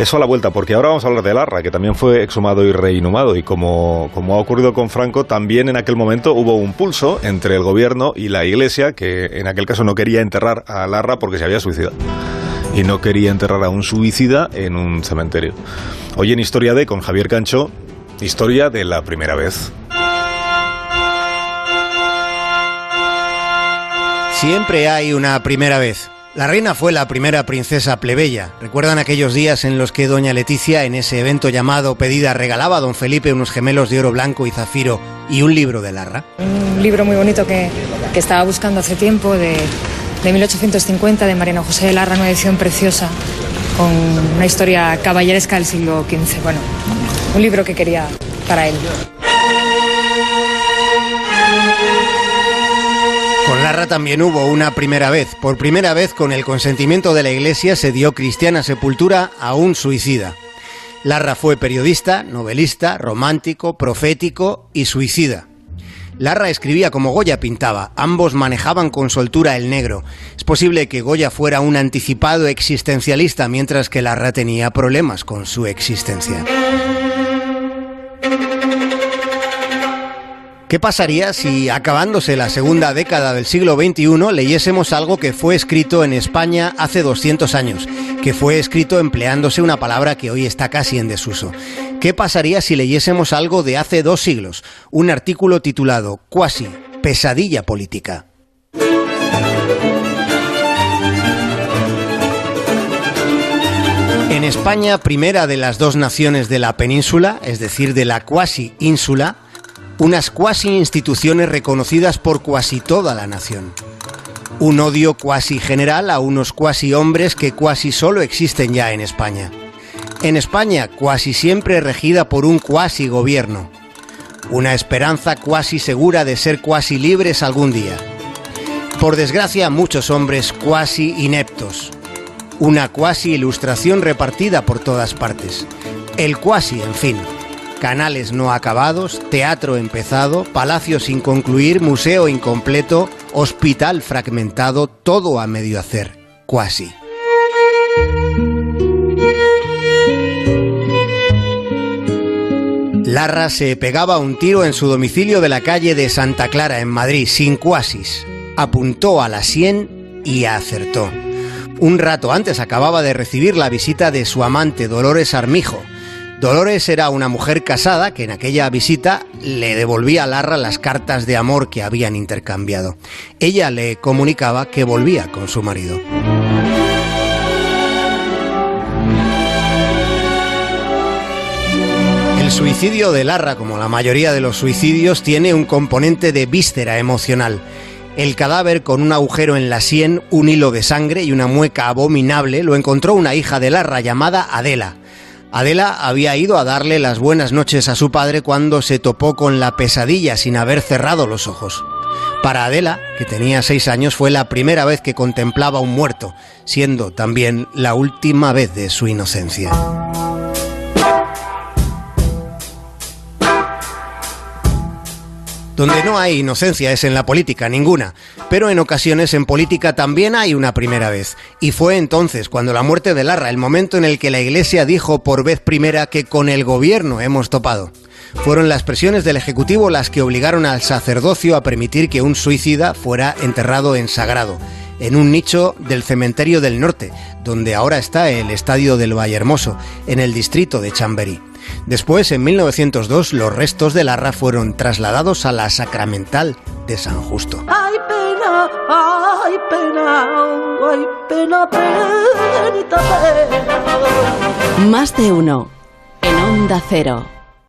Eso a la vuelta, porque ahora vamos a hablar de Larra, que también fue exhumado y reinhumado. Y como, como ha ocurrido con Franco, también en aquel momento hubo un pulso entre el gobierno y la iglesia, que en aquel caso no quería enterrar a Larra porque se había suicidado. Y no quería enterrar a un suicida en un cementerio. Hoy en Historia de, con Javier Cancho, historia de la primera vez. Siempre hay una primera vez. La reina fue la primera princesa plebeya. ¿Recuerdan aquellos días en los que doña Leticia, en ese evento llamado Pedida, regalaba a don Felipe unos gemelos de oro blanco y zafiro y un libro de Larra? Un libro muy bonito que, que estaba buscando hace tiempo, de, de 1850, de Mariano José de Larra, una edición preciosa, con una historia caballeresca del siglo XV. Bueno, un libro que quería para él. Con Larra también hubo una primera vez. Por primera vez, con el consentimiento de la Iglesia, se dio cristiana sepultura a un suicida. Larra fue periodista, novelista, romántico, profético y suicida. Larra escribía como Goya pintaba, ambos manejaban con soltura el negro. Es posible que Goya fuera un anticipado existencialista, mientras que Larra tenía problemas con su existencia. ¿Qué pasaría si, acabándose la segunda década del siglo XXI, leyésemos algo que fue escrito en España hace 200 años, que fue escrito empleándose una palabra que hoy está casi en desuso? ¿Qué pasaría si leyésemos algo de hace dos siglos, un artículo titulado Cuasi, pesadilla política? En España, primera de las dos naciones de la península, es decir, de la cuasi ínsula, unas cuasi instituciones reconocidas por cuasi toda la nación. Un odio cuasi general a unos cuasi hombres que cuasi solo existen ya en España. En España, cuasi siempre regida por un cuasi gobierno. Una esperanza cuasi segura de ser cuasi libres algún día. Por desgracia, muchos hombres cuasi ineptos. Una cuasi ilustración repartida por todas partes. El cuasi, en fin canales no acabados, teatro empezado, palacio sin concluir, museo incompleto, hospital fragmentado, todo a medio hacer, cuasi. Larra se pegaba un tiro en su domicilio de la calle de Santa Clara, en Madrid, sin cuasis. Apuntó a la sien y acertó. Un rato antes acababa de recibir la visita de su amante Dolores Armijo, Dolores era una mujer casada que en aquella visita le devolvía a Larra las cartas de amor que habían intercambiado. Ella le comunicaba que volvía con su marido. El suicidio de Larra, como la mayoría de los suicidios, tiene un componente de víscera emocional. El cadáver con un agujero en la sien, un hilo de sangre y una mueca abominable lo encontró una hija de Larra llamada Adela. Adela había ido a darle las buenas noches a su padre cuando se topó con la pesadilla sin haber cerrado los ojos. Para Adela, que tenía seis años, fue la primera vez que contemplaba un muerto, siendo también la última vez de su inocencia. Donde no hay inocencia es en la política, ninguna. Pero en ocasiones en política también hay una primera vez. Y fue entonces, cuando la muerte de Larra, el momento en el que la Iglesia dijo por vez primera que con el gobierno hemos topado. Fueron las presiones del Ejecutivo las que obligaron al sacerdocio a permitir que un suicida fuera enterrado en sagrado en un nicho del cementerio del norte, donde ahora está el Estadio del Vallehermoso, en el distrito de Chamberí. Después, en 1902, los restos de Larra fueron trasladados a la Sacramental de San Justo. Ay, pena, ay, pena, ay, pena, penita, pena. Más de uno en Onda Cero.